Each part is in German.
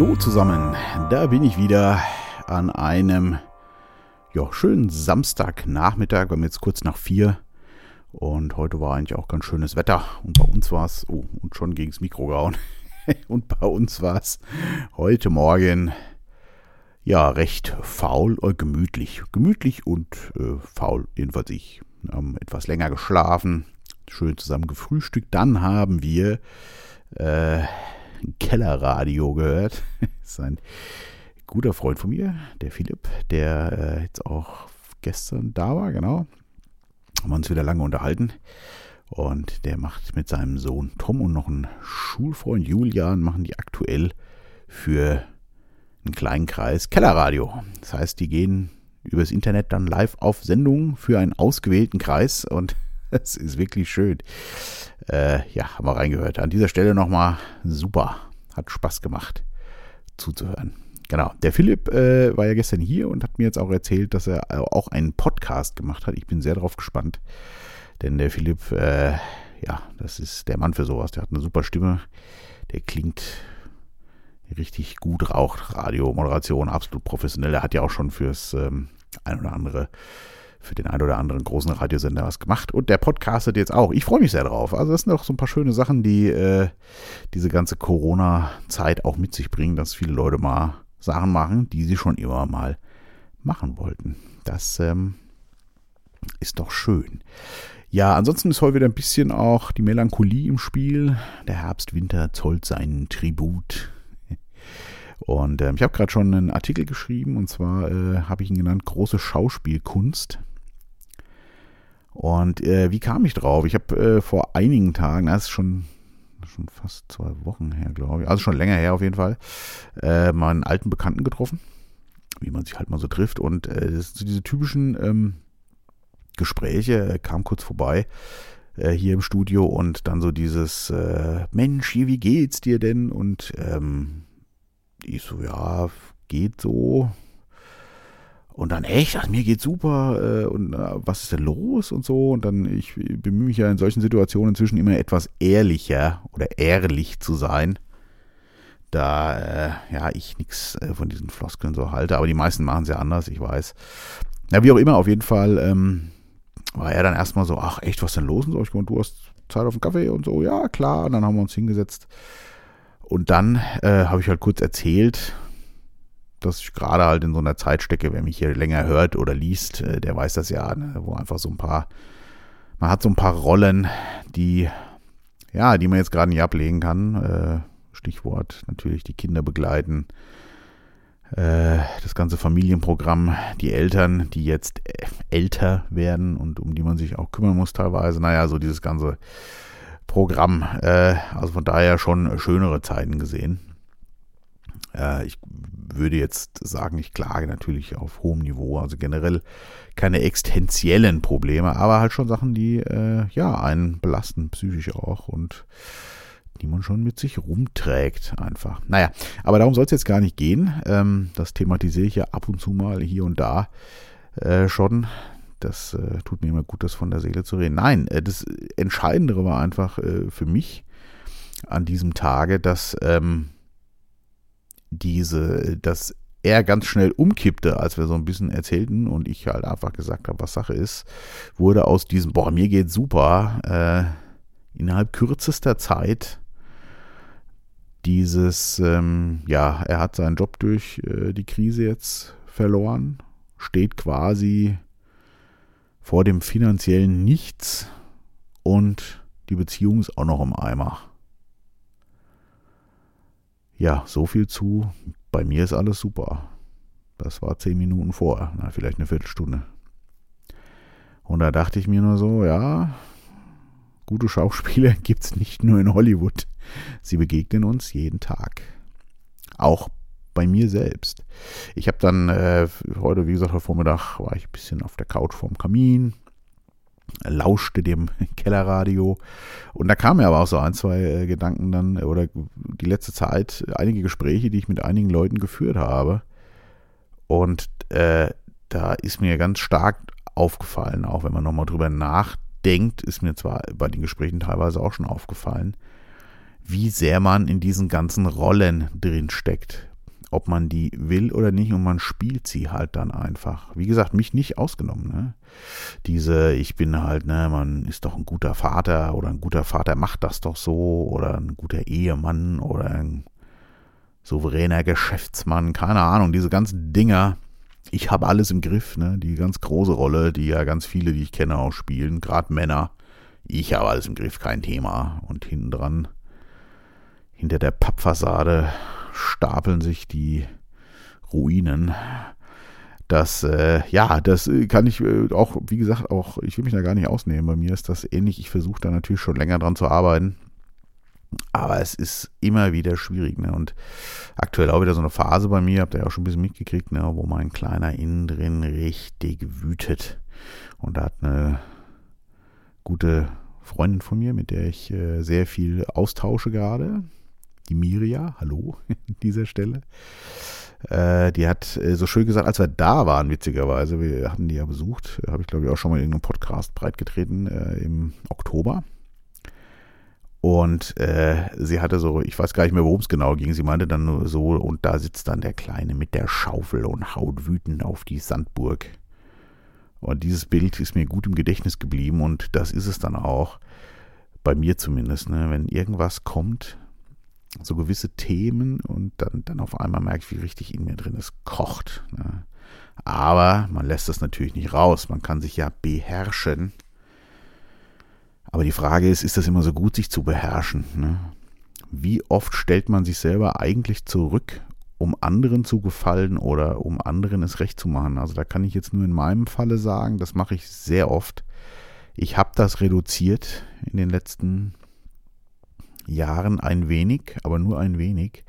hallo zusammen. Da bin ich wieder an einem ja, schönen Samstagnachmittag. Wir haben jetzt kurz nach vier. Und heute war eigentlich auch ganz schönes Wetter. Und bei uns war es, oh, und schon gegen das Mikro gehauen. und bei uns war es heute Morgen ja recht faul oder gemütlich. Gemütlich und äh, faul, jedenfalls ich. Haben etwas länger geschlafen, schön zusammen gefrühstückt. Dann haben wir äh, Kellerradio gehört. das ist ein guter Freund von mir, der Philipp, der äh, jetzt auch gestern da war, genau. Haben wir uns wieder lange unterhalten. Und der macht mit seinem Sohn Tom und noch einen Schulfreund Julian, machen die aktuell für einen kleinen Kreis Kellerradio. Das heißt, die gehen übers Internet dann live auf Sendungen für einen ausgewählten Kreis und es ist wirklich schön. Äh, ja, haben wir reingehört. An dieser Stelle nochmal super. Hat Spaß gemacht zuzuhören. Genau. Der Philipp äh, war ja gestern hier und hat mir jetzt auch erzählt, dass er auch einen Podcast gemacht hat. Ich bin sehr darauf gespannt. Denn der Philipp, äh, ja, das ist der Mann für sowas. Der hat eine super Stimme. Der klingt richtig gut, raucht Radio, Moderation, absolut professionell. Er hat ja auch schon fürs ähm, ein oder andere für den ein oder anderen großen Radiosender was gemacht. Und der podcastet jetzt auch. Ich freue mich sehr drauf. Also das sind auch so ein paar schöne Sachen, die äh, diese ganze Corona-Zeit auch mit sich bringen, dass viele Leute mal Sachen machen, die sie schon immer mal machen wollten. Das ähm, ist doch schön. Ja, ansonsten ist heute wieder ein bisschen auch die Melancholie im Spiel. Der Herbst-Winter zollt seinen Tribut. Und ähm, ich habe gerade schon einen Artikel geschrieben und zwar äh, habe ich ihn genannt Große Schauspielkunst. Und äh, wie kam ich drauf? Ich habe äh, vor einigen Tagen, das ist schon, schon fast zwei Wochen her, glaube ich, also schon länger her auf jeden Fall, äh, meinen alten Bekannten getroffen, wie man sich halt mal so trifft. Und äh, diese typischen ähm, Gespräche äh, kamen kurz vorbei äh, hier im Studio und dann so dieses äh, Mensch, wie geht's dir denn? Und ähm, ich so, ja, geht so, und dann, echt, ach, mir geht's super äh, und was ist denn los und so. Und dann, ich bemühe mich ja in solchen Situationen inzwischen immer etwas ehrlicher oder ehrlich zu sein. Da, äh, ja, ich nichts äh, von diesen Floskeln so halte, aber die meisten machen es ja anders, ich weiß. Ja, wie auch immer, auf jeden Fall ähm, war er dann erstmal so, ach echt, was ist denn los? Und so, ich meine, du hast Zeit auf den Kaffee und so, ja, klar. Und dann haben wir uns hingesetzt. Und dann äh, habe ich halt kurz erzählt, dass ich gerade halt in so einer Zeit stecke, wer mich hier länger hört oder liest, äh, der weiß das ja, ne? wo einfach so ein paar, man hat so ein paar Rollen, die, ja, die man jetzt gerade nicht ablegen kann. Äh, Stichwort natürlich die Kinder begleiten, äh, das ganze Familienprogramm, die Eltern, die jetzt älter werden und um die man sich auch kümmern muss teilweise. Naja, so dieses ganze Programm. Also von daher schon schönere Zeiten gesehen. Ich würde jetzt sagen, ich klage natürlich auf hohem Niveau, also generell keine existenziellen Probleme, aber halt schon Sachen, die äh, ja einen belasten, psychisch auch und die man schon mit sich rumträgt einfach. Naja, aber darum soll es jetzt gar nicht gehen. Ähm, das thematisiere ich ja ab und zu mal hier und da äh, schon. Das äh, tut mir immer gut, das von der Seele zu reden. Nein, äh, das Entscheidendere war einfach äh, für mich an diesem Tage, dass ähm, diese, dass er ganz schnell umkippte, als wir so ein bisschen erzählten und ich halt einfach gesagt habe, was Sache ist, wurde aus diesem, boah, mir geht super, äh, innerhalb kürzester Zeit dieses, ähm, ja, er hat seinen Job durch äh, die Krise jetzt verloren, steht quasi vor dem finanziellen Nichts und die Beziehung ist auch noch im Eimer ja, so viel zu. Bei mir ist alles super. Das war zehn Minuten vor, na, vielleicht eine Viertelstunde. Und da dachte ich mir nur so, ja, gute Schauspieler gibt es nicht nur in Hollywood. Sie begegnen uns jeden Tag. Auch bei mir selbst. Ich habe dann äh, heute, wie gesagt, heute Vormittag war ich ein bisschen auf der Couch vorm Kamin, lauschte dem Kellerradio. Und da kamen mir aber auch so ein, zwei äh, Gedanken dann, oder die letzte Zeit, einige Gespräche, die ich mit einigen Leuten geführt habe. Und äh, da ist mir ganz stark aufgefallen, auch wenn man nochmal drüber nachdenkt, ist mir zwar bei den Gesprächen teilweise auch schon aufgefallen, wie sehr man in diesen ganzen Rollen drin steckt ob man die will oder nicht und man spielt sie halt dann einfach. Wie gesagt, mich nicht ausgenommen. Ne? Diese, ich bin halt, ne, man ist doch ein guter Vater oder ein guter Vater macht das doch so oder ein guter Ehemann oder ein souveräner Geschäftsmann, keine Ahnung, diese ganzen Dinger. Ich habe alles im Griff, ne? Die ganz große Rolle, die ja ganz viele, die ich kenne, auch spielen, gerade Männer. Ich habe alles im Griff, kein Thema. Und hinten dran, hinter der Pappfassade, stapeln sich die Ruinen. Das, äh, ja, das kann ich äh, auch, wie gesagt, auch, ich will mich da gar nicht ausnehmen. Bei mir ist das ähnlich. Ich versuche da natürlich schon länger dran zu arbeiten. Aber es ist immer wieder schwierig. Ne? Und aktuell auch wieder so eine Phase bei mir, habt ihr ja auch schon ein bisschen mitgekriegt, ne? wo mein kleiner innen drin richtig wütet. Und da hat eine gute Freundin von mir, mit der ich äh, sehr viel austausche gerade, die Miria, hallo an dieser Stelle. Äh, die hat äh, so schön gesagt, als wir da waren, witzigerweise, wir hatten die ja besucht, habe ich glaube ich auch schon mal in irgendeinem Podcast breitgetreten äh, im Oktober. Und äh, sie hatte so, ich weiß gar nicht mehr, worum es genau ging. Sie meinte dann nur so, und da sitzt dann der Kleine mit der Schaufel und haut wütend auf die Sandburg. Und dieses Bild ist mir gut im Gedächtnis geblieben und das ist es dann auch, bei mir zumindest, ne? wenn irgendwas kommt, so gewisse Themen und dann, dann auf einmal merke ich, wie richtig in mir drin es kocht. Ne? Aber man lässt das natürlich nicht raus, man kann sich ja beherrschen aber die Frage ist, ist das immer so gut, sich zu beherrschen? Ne? Wie oft stellt man sich selber eigentlich zurück, um anderen zu gefallen oder um anderen es recht zu machen? Also da kann ich jetzt nur in meinem Falle sagen, das mache ich sehr oft. Ich habe das reduziert in den letzten Jahren ein wenig, aber nur ein wenig.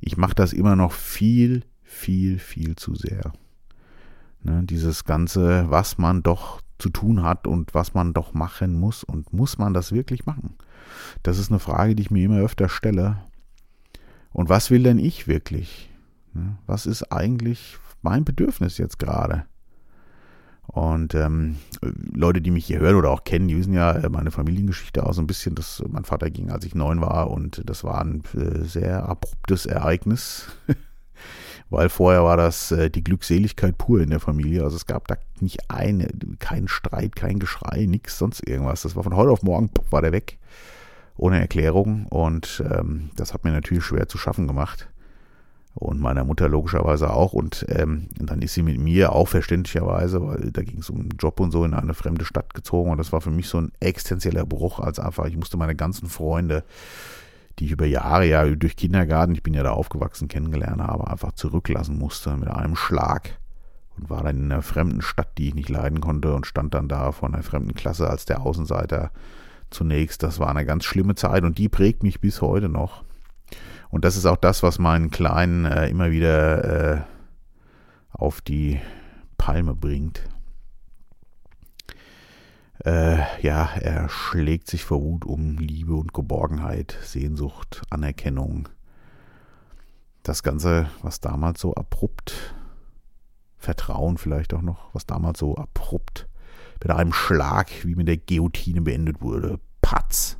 Ich mache das immer noch viel, viel, viel zu sehr. Ne, dieses Ganze, was man doch zu tun hat und was man doch machen muss. Und muss man das wirklich machen? Das ist eine Frage, die ich mir immer öfter stelle. Und was will denn ich wirklich? Ne? Was ist eigentlich mein Bedürfnis jetzt gerade? Und ähm, Leute, die mich hier hören oder auch kennen, die wissen ja äh, meine Familiengeschichte auch so ein bisschen, dass mein Vater ging, als ich neun war und das war ein äh, sehr abruptes Ereignis. weil vorher war das äh, die Glückseligkeit pur in der Familie. Also es gab da nicht eine, keinen Streit, kein Geschrei, nichts, sonst irgendwas. Das war von heute auf morgen, war der weg, ohne Erklärung. Und ähm, das hat mir natürlich schwer zu schaffen gemacht. Und meiner Mutter logischerweise auch. Und ähm, dann ist sie mit mir auch verständlicherweise, weil da ging es um einen Job und so, in eine fremde Stadt gezogen. Und das war für mich so ein existenzieller Bruch, als einfach, ich musste meine ganzen Freunde die ich über Jahre ja durch Kindergarten, ich bin ja da aufgewachsen, kennengelernt habe, einfach zurücklassen musste mit einem Schlag und war dann in einer fremden Stadt, die ich nicht leiden konnte und stand dann da vor einer fremden Klasse als der Außenseiter zunächst. Das war eine ganz schlimme Zeit und die prägt mich bis heute noch. Und das ist auch das, was meinen Kleinen äh, immer wieder äh, auf die Palme bringt. Äh, ja, er schlägt sich vor Wut um Liebe und Geborgenheit, Sehnsucht, Anerkennung. Das Ganze, was damals so abrupt, Vertrauen vielleicht auch noch, was damals so abrupt mit einem Schlag wie mit der Guillotine beendet wurde. Patz.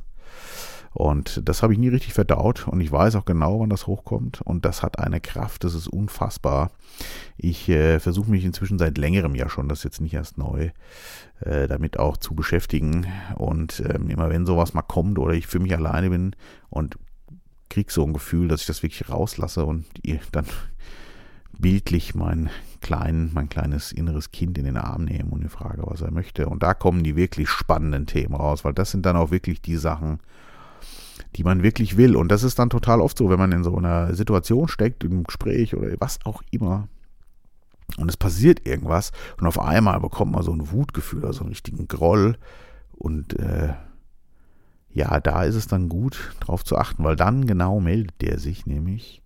Und das habe ich nie richtig verdaut und ich weiß auch genau, wann das hochkommt. Und das hat eine Kraft, das ist unfassbar. Ich äh, versuche mich inzwischen seit längerem ja schon, das ist jetzt nicht erst neu, äh, damit auch zu beschäftigen. Und ähm, immer wenn sowas mal kommt oder ich für mich alleine bin und krieg so ein Gefühl, dass ich das wirklich rauslasse und ihr dann bildlich mein klein, mein kleines inneres Kind in den Arm nehme und die frage, was er möchte. Und da kommen die wirklich spannenden Themen raus, weil das sind dann auch wirklich die Sachen, die man wirklich will. Und das ist dann total oft so, wenn man in so einer Situation steckt, im Gespräch oder was auch immer. Und es passiert irgendwas und auf einmal bekommt man so ein Wutgefühl so einen richtigen Groll. Und äh, ja, da ist es dann gut, drauf zu achten, weil dann genau meldet der sich nämlich,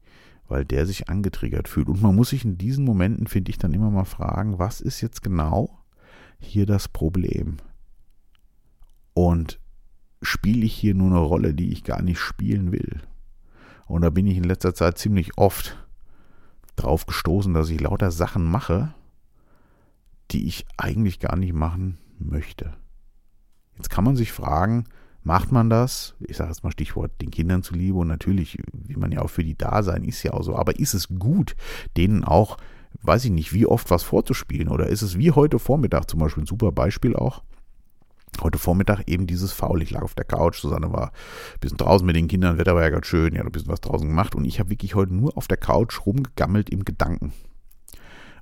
weil der sich angetriggert fühlt. Und man muss sich in diesen Momenten, finde ich, dann immer mal fragen, was ist jetzt genau hier das Problem? Und spiele ich hier nur eine Rolle, die ich gar nicht spielen will. Und da bin ich in letzter Zeit ziemlich oft drauf gestoßen, dass ich lauter Sachen mache, die ich eigentlich gar nicht machen möchte. Jetzt kann man sich fragen, macht man das, ich sage jetzt mal Stichwort den Kindern zuliebe und natürlich, wie man ja auch für die da sein, ist ja auch so, aber ist es gut, denen auch, weiß ich nicht, wie oft was vorzuspielen oder ist es wie heute Vormittag zum Beispiel ein super Beispiel auch, heute Vormittag eben dieses Faul. Ich lag auf der Couch, Susanne war ein bisschen draußen mit den Kindern, Wetter war ja ganz schön, ja, ein bisschen was draußen gemacht und ich habe wirklich heute nur auf der Couch rumgegammelt im Gedanken.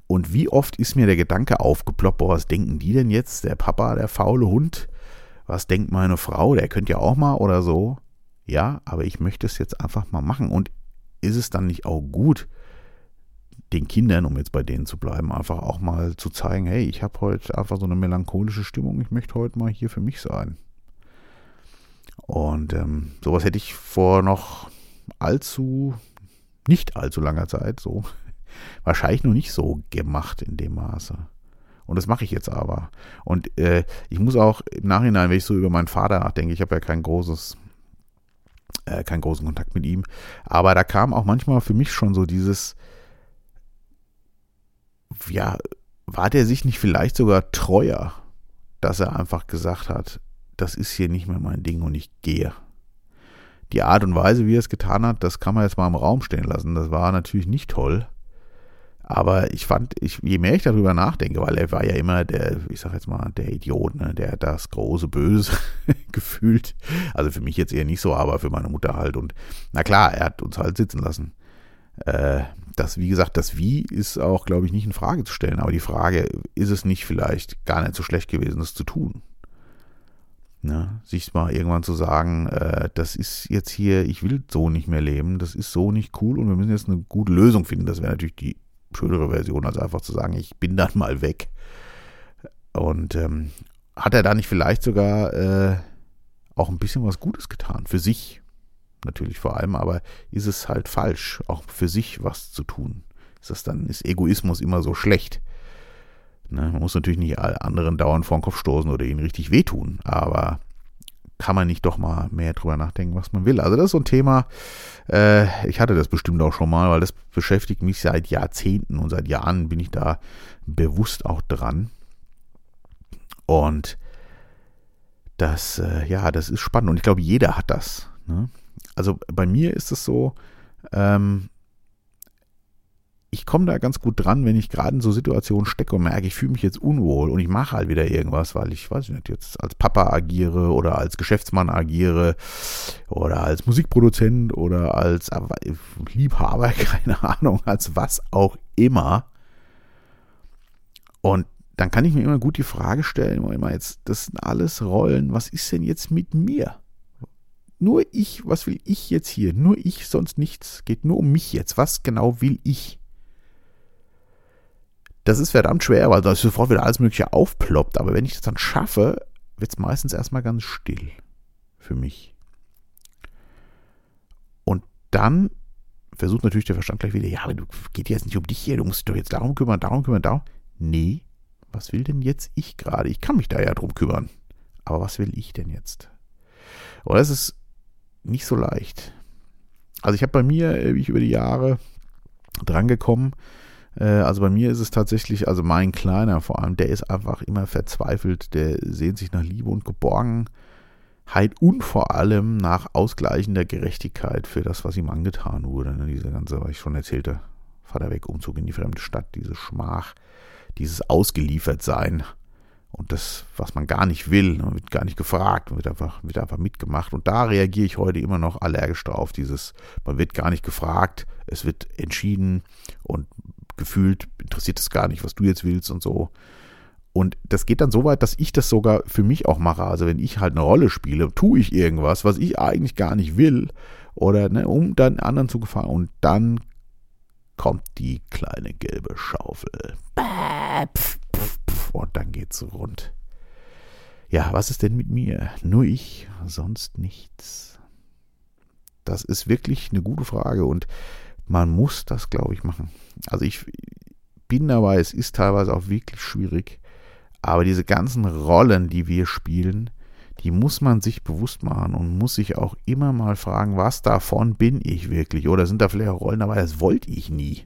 Und wie oft ist mir der Gedanke aufgeploppt, boah, was denken die denn jetzt? Der Papa, der faule Hund, was denkt meine Frau, der könnte ja auch mal oder so. Ja, aber ich möchte es jetzt einfach mal machen. Und ist es dann nicht auch gut, den Kindern, um jetzt bei denen zu bleiben, einfach auch mal zu zeigen, hey, ich habe heute einfach so eine melancholische Stimmung, ich möchte heute mal hier für mich sein. Und ähm, sowas hätte ich vor noch allzu, nicht allzu langer Zeit so, wahrscheinlich noch nicht so gemacht in dem Maße. Und das mache ich jetzt aber. Und äh, ich muss auch im Nachhinein, wenn ich so über meinen Vater nachdenke, ich habe ja kein großes, äh, keinen großen Kontakt mit ihm, aber da kam auch manchmal für mich schon so dieses, ja, war der sich nicht vielleicht sogar treuer, dass er einfach gesagt hat, das ist hier nicht mehr mein Ding und ich gehe. Die Art und Weise, wie er es getan hat, das kann man jetzt mal im Raum stehen lassen. Das war natürlich nicht toll. Aber ich fand, ich, je mehr ich darüber nachdenke, weil er war ja immer der, ich sag jetzt mal, der Idiot, ne, der das große Böse gefühlt. Also für mich jetzt eher nicht so, aber für meine Mutter halt. Und na klar, er hat uns halt sitzen lassen. Äh, das, wie gesagt, das Wie ist auch, glaube ich, nicht in Frage zu stellen. Aber die Frage, ist es nicht vielleicht gar nicht so schlecht gewesen, das zu tun? Ne? Sich mal irgendwann zu sagen, äh, das ist jetzt hier, ich will so nicht mehr leben, das ist so nicht cool und wir müssen jetzt eine gute Lösung finden. Das wäre natürlich die schönere Version, als einfach zu sagen, ich bin dann mal weg. Und ähm, hat er da nicht vielleicht sogar äh, auch ein bisschen was Gutes getan für sich? Natürlich vor allem, aber ist es halt falsch, auch für sich was zu tun? Ist das dann, ist Egoismus immer so schlecht? Ne, man muss natürlich nicht anderen dauernd vor den Kopf stoßen oder ihnen richtig wehtun, aber kann man nicht doch mal mehr drüber nachdenken, was man will. Also das ist so ein Thema, äh, ich hatte das bestimmt auch schon mal, weil das beschäftigt mich seit Jahrzehnten und seit Jahren bin ich da bewusst auch dran. Und das, äh, ja, das ist spannend und ich glaube, jeder hat das. Ne? Also bei mir ist es so, ähm, ich komme da ganz gut dran, wenn ich gerade in so Situationen stecke und merke, ich fühle mich jetzt unwohl und ich mache halt wieder irgendwas, weil ich, weiß nicht, jetzt als Papa agiere oder als Geschäftsmann agiere oder als Musikproduzent oder als Liebhaber, keine Ahnung, als was auch immer. Und dann kann ich mir immer gut die Frage stellen, immer jetzt, das sind alles Rollen, was ist denn jetzt mit mir? Nur ich, was will ich jetzt hier? Nur ich, sonst nichts. Geht nur um mich jetzt. Was genau will ich? Das ist verdammt schwer, weil da sofort wieder alles Mögliche aufploppt. Aber wenn ich das dann schaffe, wird es meistens erstmal ganz still für mich. Und dann versucht natürlich der Verstand gleich wieder, ja, aber du geht jetzt nicht um dich hier, du musst dich doch jetzt darum kümmern, darum kümmern, darum. Nee, was will denn jetzt ich gerade? Ich kann mich da ja drum kümmern. Aber was will ich denn jetzt? Und das ist nicht so leicht. Also ich habe bei mir, äh, wie ich über die Jahre drangekommen, äh, also bei mir ist es tatsächlich, also mein Kleiner vor allem, der ist einfach immer verzweifelt, der sehnt sich nach Liebe und Geborgenheit und vor allem nach ausgleichender Gerechtigkeit für das, was ihm angetan wurde. Ne? Diese ganze, was ich schon erzählte, Vater weg, Umzug in die fremde Stadt, diese Schmach, dieses Ausgeliefertsein und das, was man gar nicht will, man wird gar nicht gefragt, man wird einfach, wird einfach mitgemacht. Und da reagiere ich heute immer noch allergisch drauf. Dieses, man wird gar nicht gefragt, es wird entschieden und gefühlt interessiert es gar nicht, was du jetzt willst und so. Und das geht dann so weit, dass ich das sogar für mich auch mache. Also wenn ich halt eine Rolle spiele, tue ich irgendwas, was ich eigentlich gar nicht will, oder ne, um dann anderen zu gefallen. Und dann kommt die kleine gelbe Schaufel. Und dann geht's rund. Ja, was ist denn mit mir? Nur ich, sonst nichts. Das ist wirklich eine gute Frage und man muss das, glaube ich, machen. Also ich bin dabei, es ist teilweise auch wirklich schwierig, aber diese ganzen Rollen, die wir spielen, die muss man sich bewusst machen und muss sich auch immer mal fragen, was davon bin ich wirklich? Oder sind da vielleicht Rollen dabei, das wollte ich nie.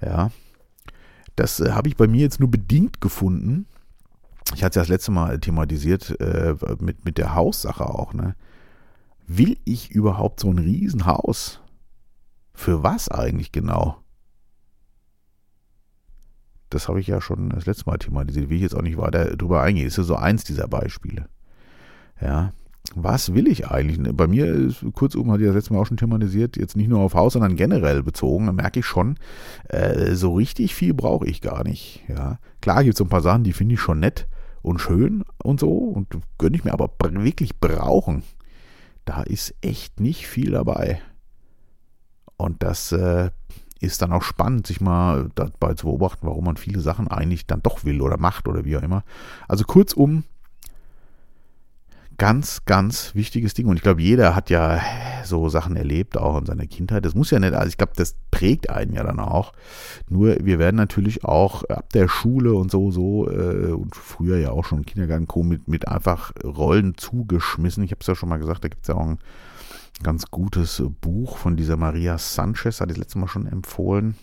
Ja, das äh, habe ich bei mir jetzt nur bedingt gefunden. ich hatte es ja das letzte Mal thematisiert äh, mit, mit der Haussache auch, ne? Will ich überhaupt so ein Riesenhaus? Für was eigentlich genau? Das habe ich ja schon das letzte Mal thematisiert. Will ich jetzt auch nicht weiter drüber eingehen. Ist ja so eins dieser Beispiele. Ja. Was will ich eigentlich? Bei mir, ist, kurzum, hatte ich das letzte Mal auch schon thematisiert, jetzt nicht nur auf Haus, sondern generell bezogen, da merke ich schon, äh, so richtig viel brauche ich gar nicht. Ja. Klar gibt es so ein paar Sachen, die finde ich schon nett und schön und so und gönne ich mir, aber wirklich brauchen, da ist echt nicht viel dabei. Und das äh, ist dann auch spannend, sich mal dabei zu beobachten, warum man viele Sachen eigentlich dann doch will oder macht oder wie auch immer. Also kurzum, ganz, ganz wichtiges Ding. Und ich glaube, jeder hat ja so Sachen erlebt, auch in seiner Kindheit. Das muss ja nicht, also ich glaube, das prägt einen ja dann auch. Nur wir werden natürlich auch ab der Schule und so, so, äh, und früher ja auch schon im Kindergarten mit, mit einfach Rollen zugeschmissen. Ich habe es ja schon mal gesagt, da gibt es ja auch ein ganz gutes Buch von dieser Maria Sanchez, hatte ich das letzte Mal schon empfohlen.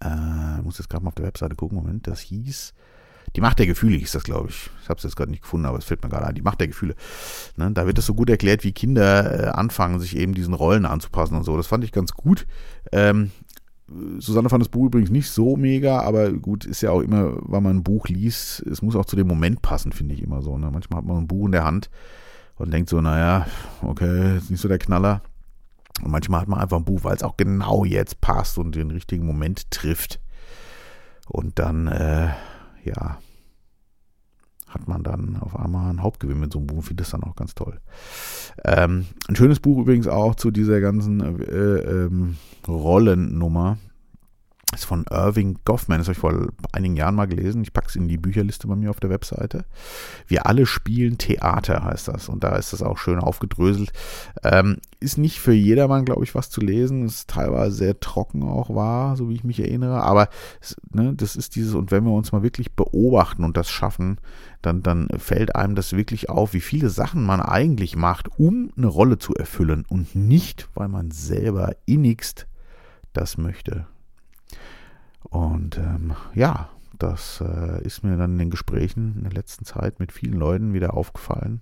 Äh, muss jetzt gerade mal auf der Webseite gucken, Moment, das hieß die Macht der Gefühle hieß das, glaube ich. Ich habe es jetzt gerade nicht gefunden, aber es fällt mir gerade ein. Die Macht der Gefühle. Ne, da wird es so gut erklärt, wie Kinder äh, anfangen, sich eben diesen Rollen anzupassen und so. Das fand ich ganz gut. Ähm, Susanne fand das Buch übrigens nicht so mega, aber gut, ist ja auch immer, weil man ein Buch liest, es muss auch zu dem Moment passen, finde ich immer so. Ne? Manchmal hat man ein Buch in der Hand und denkt so, naja, okay, ist nicht so der Knaller. Und manchmal hat man einfach ein Buch, weil es auch genau jetzt passt und den richtigen Moment trifft. Und dann äh, ja, hat man dann auf einmal einen Hauptgewinn mit so einem Buch. Finde das dann auch ganz toll. Ähm, ein schönes Buch übrigens auch zu dieser ganzen äh, ähm, Rollennummer ist von Irving Goffman, das habe ich vor einigen Jahren mal gelesen. Ich packe es in die Bücherliste bei mir auf der Webseite. Wir alle spielen Theater, heißt das. Und da ist das auch schön aufgedröselt. Ähm, ist nicht für jedermann, glaube ich, was zu lesen. Ist teilweise sehr trocken auch war, so wie ich mich erinnere. Aber ne, das ist dieses, und wenn wir uns mal wirklich beobachten und das schaffen, dann, dann fällt einem das wirklich auf, wie viele Sachen man eigentlich macht, um eine Rolle zu erfüllen und nicht, weil man selber innigst das möchte. Und ähm, ja, das äh, ist mir dann in den Gesprächen in der letzten Zeit mit vielen Leuten wieder aufgefallen,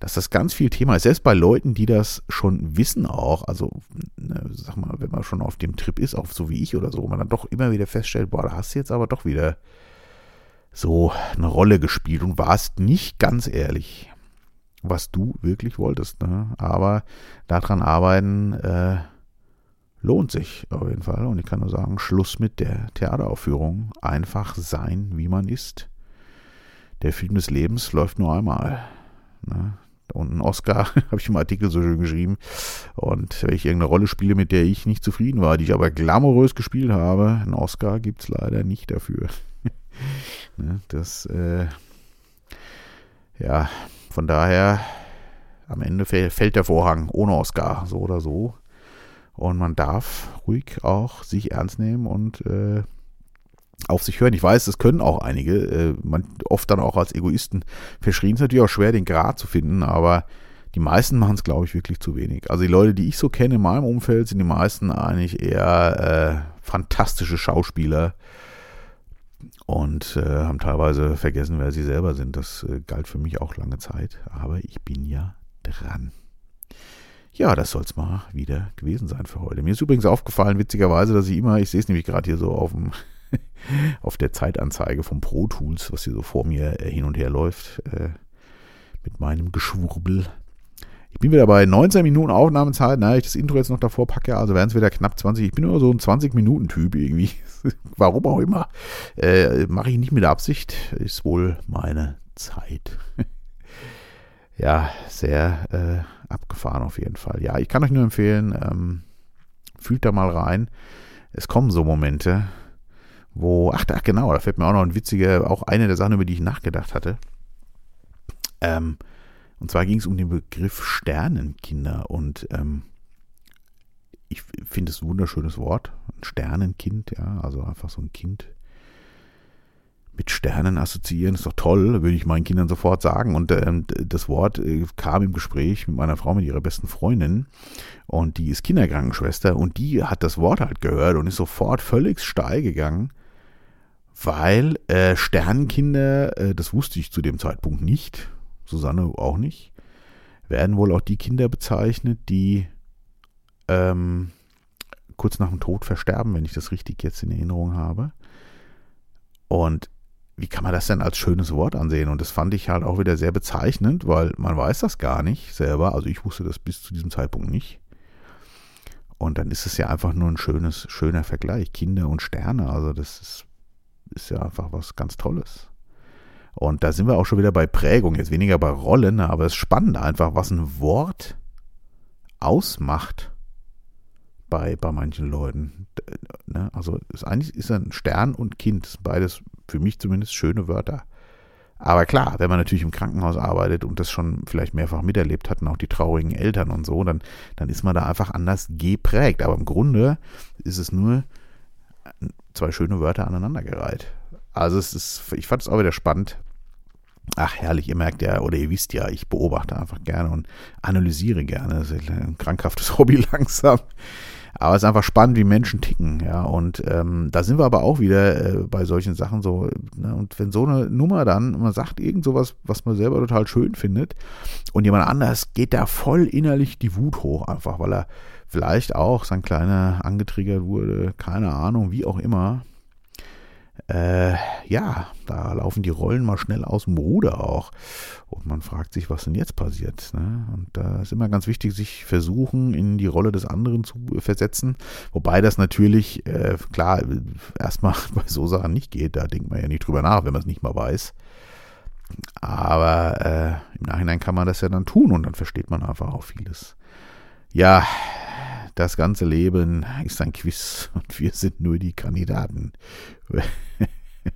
dass das ganz viel Thema ist. Selbst bei Leuten, die das schon wissen auch, also ne, sag mal, wenn man schon auf dem Trip ist, auf so wie ich oder so, man dann doch immer wieder feststellt, boah, da hast du jetzt aber doch wieder so eine Rolle gespielt und warst nicht ganz ehrlich, was du wirklich wolltest. Ne? Aber daran arbeiten, äh, lohnt sich auf jeden Fall. Und ich kann nur sagen, Schluss mit der Theateraufführung. Einfach sein, wie man ist. Der Film des Lebens läuft nur einmal. Ne? Und ein Oscar, habe ich im Artikel so schön geschrieben. Und wenn ich irgendeine Rolle spiele, mit der ich nicht zufrieden war, die ich aber glamourös gespielt habe, einen Oscar gibt es leider nicht dafür. ne? Das, äh, ja, von daher, am Ende fällt der Vorhang ohne Oscar, so oder so. Und man darf ruhig auch sich ernst nehmen und äh, auf sich hören. Ich weiß, das können auch einige, äh, man oft dann auch als Egoisten verschrien. Es natürlich auch schwer, den Grad zu finden, aber die meisten machen es, glaube ich, wirklich zu wenig. Also die Leute, die ich so kenne in meinem Umfeld, sind die meisten eigentlich eher äh, fantastische Schauspieler und äh, haben teilweise vergessen, wer sie selber sind. Das äh, galt für mich auch lange Zeit, aber ich bin ja dran. Ja, das soll es mal wieder gewesen sein für heute. Mir ist übrigens aufgefallen, witzigerweise, dass ich immer, ich sehe es nämlich gerade hier so auf, dem, auf der Zeitanzeige vom Pro Tools, was hier so vor mir äh, hin und her läuft, äh, mit meinem Geschwurbel. Ich bin wieder bei 19 Minuten Aufnahmezeit. Na, ich das Intro jetzt noch davor packe, also wären es wieder knapp 20. Ich bin nur so ein 20-Minuten-Typ irgendwie. Warum auch immer. Äh, Mache ich nicht mit Absicht. Ist wohl meine Zeit. ja, sehr äh, abgefahren auf jeden Fall. Ja, ich kann euch nur empfehlen, ähm, fühlt da mal rein. Es kommen so Momente, wo, ach, ach genau, da fällt mir auch noch ein witziger, auch eine der Sachen, über die ich nachgedacht hatte. Ähm, und zwar ging es um den Begriff Sternenkinder und ähm, ich finde es ein wunderschönes Wort, ein Sternenkind, ja, also einfach so ein Kind, mit Sternen assoziieren, ist doch toll, würde ich meinen Kindern sofort sagen. Und ähm, das Wort äh, kam im Gespräch mit meiner Frau, mit ihrer besten Freundin. Und die ist Kinderkrankenschwester und die hat das Wort halt gehört und ist sofort völlig steil gegangen, weil äh, Sternenkinder, äh, das wusste ich zu dem Zeitpunkt nicht, Susanne auch nicht, werden wohl auch die Kinder bezeichnet, die ähm, kurz nach dem Tod versterben, wenn ich das richtig jetzt in Erinnerung habe. Und wie kann man das denn als schönes Wort ansehen? Und das fand ich halt auch wieder sehr bezeichnend, weil man weiß das gar nicht selber. Also ich wusste das bis zu diesem Zeitpunkt nicht. Und dann ist es ja einfach nur ein schönes, schöner Vergleich. Kinder und Sterne, also das ist, ist ja einfach was ganz Tolles. Und da sind wir auch schon wieder bei Prägung, jetzt weniger bei Rollen, aber es ist spannend einfach, was ein Wort ausmacht bei, bei manchen Leuten. Ne? Also ist eigentlich ist ein Stern und Kind, beides für mich zumindest schöne Wörter. Aber klar, wenn man natürlich im Krankenhaus arbeitet und das schon vielleicht mehrfach miterlebt hat und auch die traurigen Eltern und so, dann, dann ist man da einfach anders geprägt. Aber im Grunde ist es nur zwei schöne Wörter aneinandergereiht. Also es ist, ich fand es auch wieder spannend. Ach herrlich, ihr merkt ja, oder ihr wisst ja, ich beobachte einfach gerne und analysiere gerne. Das ist ein krankhaftes Hobby langsam. Aber es ist einfach spannend, wie Menschen ticken, ja. Und ähm, da sind wir aber auch wieder äh, bei solchen Sachen so. Ne? Und wenn so eine Nummer dann, man sagt irgend sowas, was man selber total schön findet, und jemand anders geht da voll innerlich die Wut hoch, einfach, weil er vielleicht auch sein kleiner angetriggert wurde, keine Ahnung, wie auch immer äh, ja, da laufen die Rollen mal schnell aus dem Ruder auch. Und man fragt sich, was denn jetzt passiert. Ne? Und da ist immer ganz wichtig, sich versuchen, in die Rolle des anderen zu versetzen. Wobei das natürlich, äh, klar, erstmal bei so Sachen nicht geht. Da denkt man ja nicht drüber nach, wenn man es nicht mal weiß. Aber äh, im Nachhinein kann man das ja dann tun und dann versteht man einfach auch vieles. Ja, das ganze Leben ist ein Quiz und wir sind nur die Kandidaten.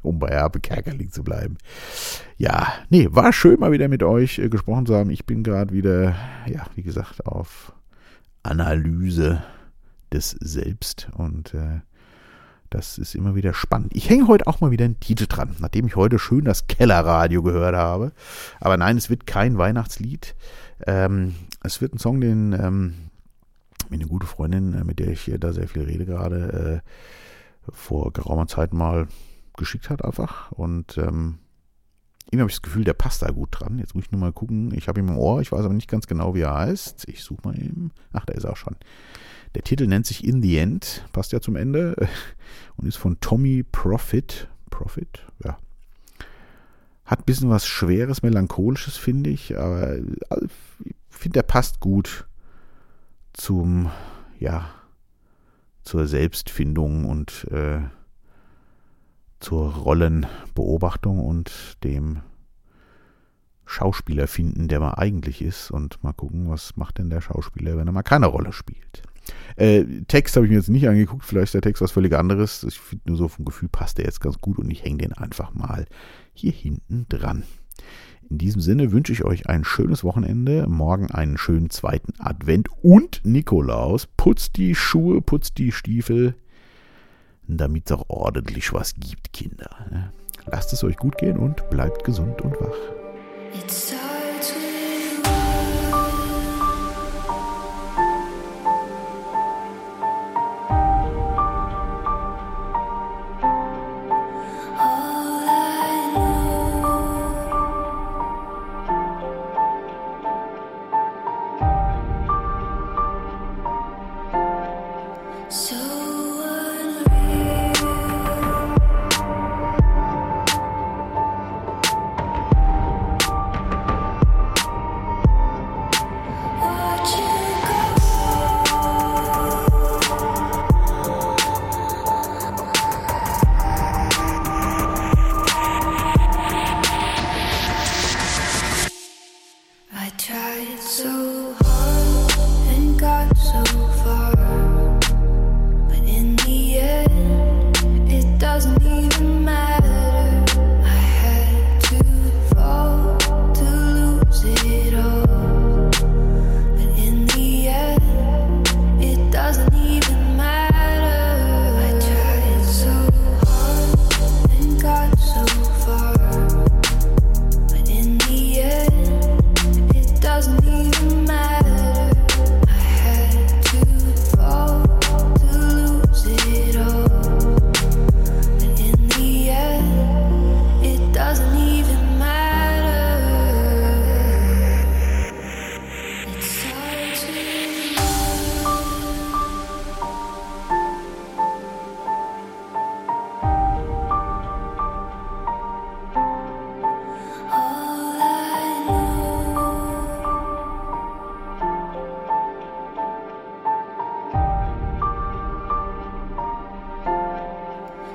um bei Herbe Kerkerling zu bleiben. Ja, nee, war schön mal wieder mit euch äh, gesprochen zu haben. Ich bin gerade wieder, ja, wie gesagt, auf Analyse des Selbst und äh, das ist immer wieder spannend. Ich hänge heute auch mal wieder einen Titel dran, nachdem ich heute schön das Kellerradio gehört habe. Aber nein, es wird kein Weihnachtslied. Ähm, es wird ein Song, den ähm, eine gute Freundin, äh, mit der ich da sehr viel rede gerade, äh, vor geraumer Zeit mal geschickt hat einfach. Und ähm, irgendwie habe ich das Gefühl, der passt da gut dran. Jetzt muss ich nur mal gucken. Ich habe ihn im Ohr, ich weiß aber nicht ganz genau, wie er heißt. Ich suche mal eben. Ach, da ist er auch schon. Der Titel nennt sich In the End, passt ja zum Ende und ist von Tommy Profit. Profit, ja. Hat ein bisschen was Schweres, Melancholisches, finde ich, aber also, ich finde, der passt gut zum, ja, zur Selbstfindung und äh, zur Rollenbeobachtung und dem Schauspieler finden, der man eigentlich ist und mal gucken, was macht denn der Schauspieler, wenn er mal keine Rolle spielt. Äh, Text habe ich mir jetzt nicht angeguckt, vielleicht ist der Text was völlig anderes. Ich finde nur so vom Gefühl passt der jetzt ganz gut und ich hänge den einfach mal hier hinten dran. In diesem Sinne wünsche ich euch ein schönes Wochenende, morgen einen schönen zweiten Advent und Nikolaus. Putzt die Schuhe, putzt die Stiefel, damit es auch ordentlich was gibt, Kinder. Lasst es euch gut gehen und bleibt gesund und wach.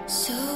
So